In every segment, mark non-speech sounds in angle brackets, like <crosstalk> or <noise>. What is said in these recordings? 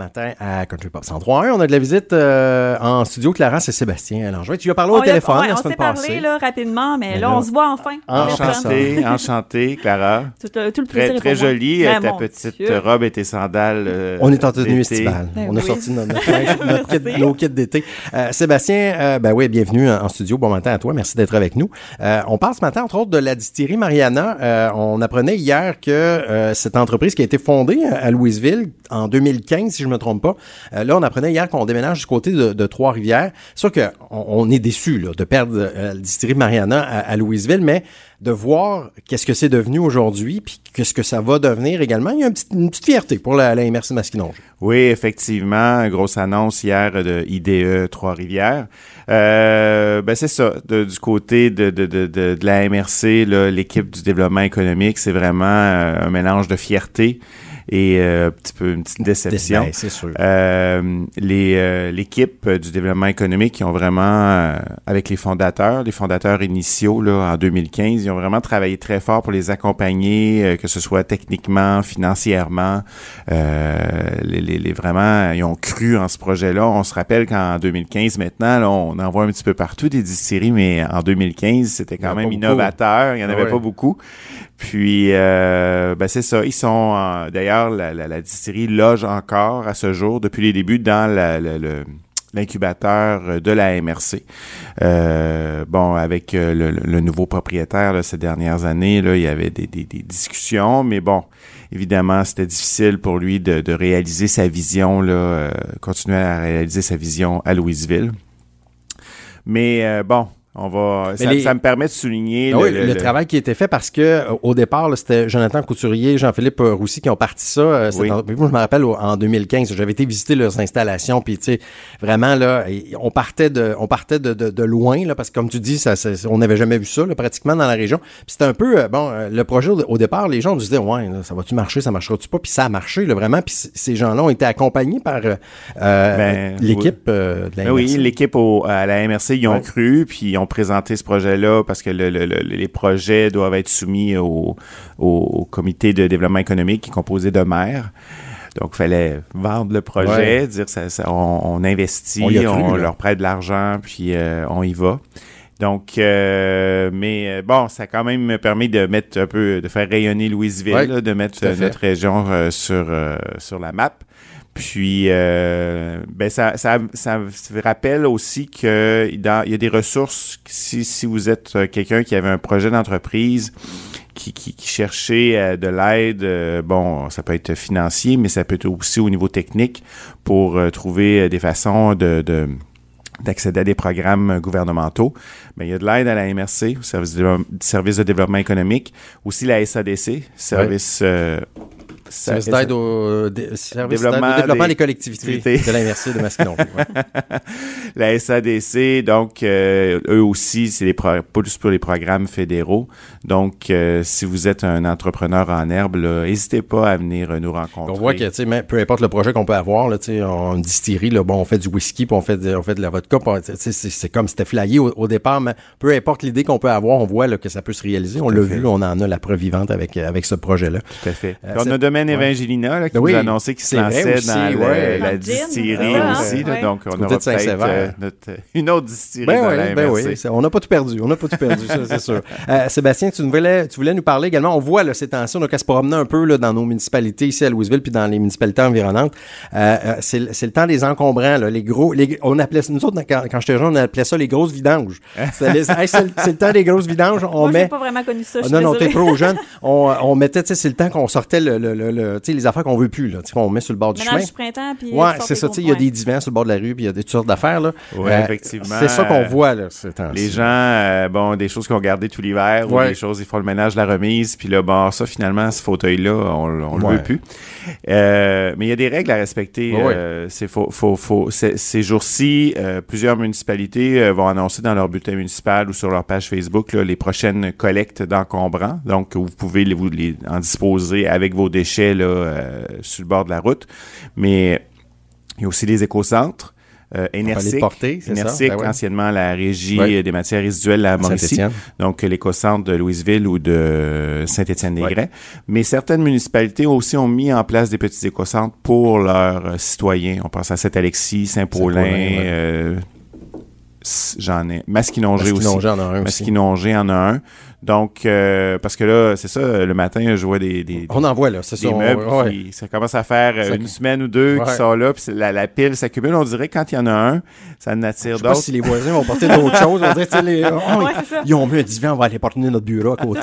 matin à Country Pop 103.1. On a de la visite euh, en studio. Clara, c'est Sébastien Langevin. Tu lui as parlé au On, téléphone ouais, la on semaine s'est parlé passée. là, rapidement, mais, Mais là, là- on se voit enfin. Enchanté, <laughs> enchanté, Clara. Tout, euh, tout le Très, plaisir très moi. jolie, Ben, euh, ta mon petite Dieu. robe et tes sandales. euh, On est en tenue estivale. Ben on a oui. sorti notre, notre, notre kit- nos kits d'été. Euh, Sébastien, euh, ben oui, bienvenue en, en studio. Bon matin à toi. Merci d'être avec nous. Euh, on parle ce matin, entre autres, de la distillerie Mariana. Euh, on apprenait hier que euh, cette entreprise qui a été fondée à Louisville en 2015, si je me trompe pas, euh, là, on apprenait hier qu'on déménage du côté de, Trois-Rivières. Sûr qu'on on est déçu de perdre euh, la distillerie Mariana à, à Louisville, mais de voir qu'est-ce que c'est devenu aujourd'hui, puis qu'est-ce que ça va devenir également, il y a une petite, fierté pour la, la MRC Masquinonge. Oui, effectivement, grosse annonce hier de IDE Trois-Rivières. Euh, ben c'est ça, du côté de, de, de, de, la MRC, l'équipe du développement économique, c'est vraiment euh, un mélange de fierté et euh, un petit peu une petite déception. Ben, c'est sûr. Euh, les, euh, l'équipe du développement économique, qui ont vraiment, avec les fondateurs, les fondateurs initiaux là, en 2015, ils ont vraiment travaillé très fort pour les accompagner, que ce soit techniquement, financièrement. Les, les, les- vraiment, ils ont cru en ce projet-là. On se rappelle qu'en 2015, maintenant, là, on en voit un petit peu partout des distilleries, mais en 2015, c'était quand même innovateur. Il n'y en avait Ouais. pas beaucoup. Puis, euh, ben c'est ça. Ils sont, euh, d'ailleurs, la, la, la distillerie loge encore à ce jour, depuis les débuts, dans la- l'incubateur de la MRC. Euh, bon, avec euh, le, le nouveau propriétaire là, ces dernières années, là, il y avait des, des, des discussions, mais bon, évidemment, c'était difficile pour lui de, de réaliser sa vision, là, euh, continuer à réaliser sa vision à Louisville. Mais euh, bon, on va. Ça, les- ça me permet de souligner le, oui, le, le- travail qui a été fait parce que euh, au départ, c'était Jonathan Couturier, Jean-Philippe euh, Roussy qui ont parti ça. euh, Oui. en- Moi, je me rappelle en 2015, j'avais été visiter leurs installations, puis tu sais, vraiment là, et- on partait de, on partait de, de, de loin là, parce que comme tu dis, ça, ça- on n'avait jamais vu ça là, pratiquement dans la région. Puis c'était un peu bon, le projet au, au départ, les gens se disaient ouais, là, ça va-tu marcher, ça marchera-tu pas, puis ça a marché là, vraiment. Puis ces gens-là ont été accompagnés par euh, Ben, l'équipe euh, de la Ben oui, l'équipe à la MRC, ils ont Ouais. cru, puis ils ont présenté ce projet-là parce que le- le- le- les projets doivent être soumis au, au- au comité de développement économique qui est composé de maires. Donc, il fallait vendre le projet, Ouais. dire ça, ça- on, on investit, On cru, leur prête de l'argent, puis euh, on y va. Donc, euh, mais euh, bon, ça a quand même permis de mettre un peu, de faire rayonner Louisville, Ouais, là, de mettre notre région euh, sur sur la map. Puis, euh, ben ça, ça, ça rappelle aussi que dans, il y a des ressources. Si, si vous êtes euh, quelqu'un qui avait un projet d'entreprise, qui, qui, qui cherchait euh, de l'aide, bon, ça peut être financier, mais ça peut être aussi au niveau technique pour trouver des façons de, de d'accéder à des programmes gouvernementaux. Mais il y a de l'aide à la MRC, au service de, service de développement économique, aussi la SADC, service euh, Service sa- d'aide au, dé- service Développement d'aide au développement des des collectivités de la MRC de ouais. <laughs> la SADC, donc euh, eux aussi, c'est plus pour les programmes fédéraux. Donc, euh, si vous êtes un entrepreneur en herbe, n'hésitez pas à venir euh, nous rencontrer. On voit que, tu sais, peu importe le projet qu'on peut avoir, là, tu sais, on une distillerie, là, bon, on fait du whisky, puis on fait de, on fait de la vodka, c'est comme c'était flyé au, au départ, mais peu importe l'idée qu'on peut avoir, on voit là, que ça peut se réaliser. On l'a vu, on en a la preuve vivante avec, euh, avec ce projet-là. Tout à fait. Euh, on a ouais. Evangelina là, qui Ben nous a annoncé qu'il se lançait aussi, dans ouais. la gin, distillerie aussi. hein? là. Ouais. donc, on aura peut-être euh, notre- une autre distillerie Ben dans oui, la ben oui, on n'a pas tout perdu, on n'a pas tout perdu, ça, c'est sûr. Euh, Sébastien, tu, voulais, tu voulais nous parler également, on voit là, ces temps-ci, on a qu'à se promener un peu là, dans nos municipalités ici à Louisville, puis dans les municipalités environnantes. Euh, euh, c'est le- c'est le temps des encombrants, là, les gros, les, on appelait, nous autres, quand, quand j'étais jeune, on appelait ça les grosses vidanges. C'était les- hey, c'est le- c'est le temps des grosses vidanges, on Moi, met... j'ai pas vraiment connu ça. je Ah, suis non, non, t'es trop jeune. On, on mettait, tu sais, c'est le temps qu'on sortait le, le, le, le- les affaires qu'on veut plus, là, qu'on met sur le bord du chemin. Du printemps, puis. Ouais, c'est ça, il y a des divans sur le bord de la rue, puis il y a des toutes sortes d'affaires, là. Euh, Ouais, effectivement. C'est ça qu'on voit, là, ces. Les gens, euh, bon, des choses qu'ils ont gardées tout l'hiver, Ouais. ou des choses, ils font le ménage la remise, puis là, bon, ça, finalement, ce fauteuil-là, on, on le Ouais. veut plus. Euh, mais il y a des règles à respecter. Ouais. euh, c'est faut, faut, faut, ces jours-ci, euh, plusieurs municipalités euh, vont annoncer dans leur bulletin municipal ou sur leur page Facebook là, les prochaines collectes d'encombrants. Donc, vous pouvez les, vous les, en disposer avec vos déchets là, euh, sur le bord de la route. Mais il y a aussi les écocentres. euh, Énercic. les porter, c'est ça? Ben ouais. anciennement la régie Ouais. des matières résiduelles à Mauricie. Donc, l'éco-centre de Louisville ou de Saint-Étienne-des-Grès. Mais certaines municipalités aussi ont mis en place des petits éco-centres pour leurs euh, citoyens. On pense à Saint-Alexis, Saint-Paulin, euh, j'en ai. Masquinongé aussi. Masquinongé en a un. Masquinongé en a un. Donc, euh, parce que là, c'est ça, le matin, je vois des, des, On en voit, là. C'est des ça. on- meubles ouais. qui ça commence à faire euh, une semaine ou deux Ouais. qui sont là, puis la, la pile s'accumule. On dirait que quand il y en a un, ça en Je attire sais pas d'autres. si les voisins vont porter d'autres <laughs> choses. On sais, les, oh, Ouais, ils ont mis un divan, on va aller porter notre bureau à côté.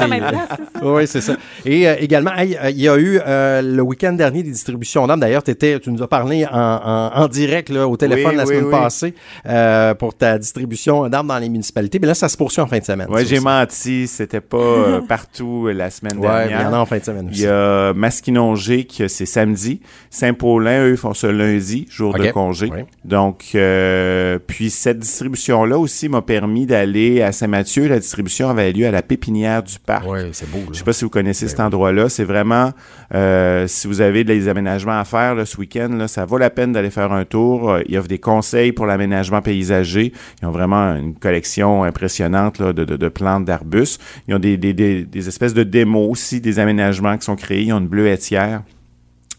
oui, c'est ça. Et euh, également, hey, il y a eu euh, le week-end dernier des distributions d'armes. D'ailleurs, tu nous as parlé en, en, en direct là, au téléphone Oui, la oui, semaine oui. passée euh, pour ta distribution d'armes dans les municipalités. Mais là, ça se poursuit en fin de semaine. Ouais, ça j'ai menti, c'était pas euh, <laughs> partout euh, la semaine Ouais, mais il y en a dernière. en fin de semaine Il y a Masquinongé qui c'est samedi, Saint-Paulin eux font ça lundi, jour de congé. Oui. Donc euh, puis cette distribution là aussi m'a permis d'aller à Saint-Mathieu, la distribution avait lieu à la pépinière du parc. Oui, c'est beau. Là. Je sais pas si vous connaissez Ben cet endroit-là. C'est vraiment, euh, si vous avez des aménagements à faire là, ce week-end, là, ça vaut la peine d'aller faire un tour. Ils offrent des conseils pour l'aménagement paysager. Ils ont vraiment une collection impressionnante là, de, de, de plantes, d'arbustes. Ils ont des, des, des, des espèces de démos aussi, des aménagements qui sont créés. Ils ont une bleuetière.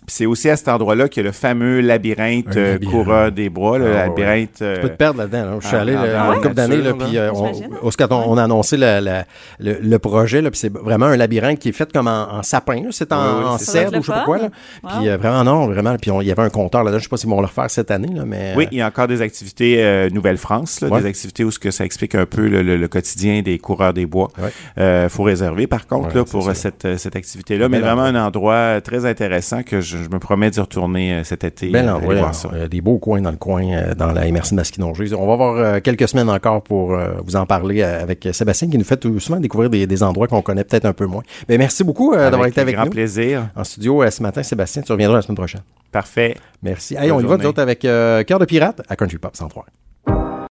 Puis c'est aussi à cet endroit-là qu'il y a le fameux labyrinthe, euh, labyrinthe. coureur des bois, le Ah, ouais. labyrinthe. euh, Tu peux te perdre là-dedans. là. Je suis ah, allé ah, là, ah, en ouais? couple d'années, puis euh, on, quand on, on a annoncé la- la- le, le projet, là, puis c'est vraiment un labyrinthe qui est fait comme en, en sapin. C'est en, Oui, en cèdre ou je sais pas quoi. Là. Puis euh, vraiment, non, vraiment. Puis il y avait un compteur là-dedans. Je sais pas s'ils vont le refaire cette année, là, mais... Oui, euh, il y a encore des activités euh, Nouvelle-France, Ouais. des activités où ce que ça explique un peu le, le- le quotidien des coureurs des bois. Ouais. Euh, faut réserver par contre Ouais, là, pour euh, cette, euh, cette activité-là, mais vraiment un endroit très intéressant que je, je me promets d'y retourner euh, cet été. Bel euh, des beaux coins dans le coin, euh, dans la MRC de Masquinongé. On va avoir quelques semaines encore pour vous en parler avec Sébastien qui nous fait tout souvent découvrir des, des endroits qu'on connaît peut-être un peu moins. Mais merci beaucoup d'avoir été avec grand nous. plaisir. En studio ce matin, Sébastien, tu reviendras la semaine prochaine. Parfait. Merci. Bonne on y va, nous autres, avec euh, Cœur de pirate à Country Pop 103.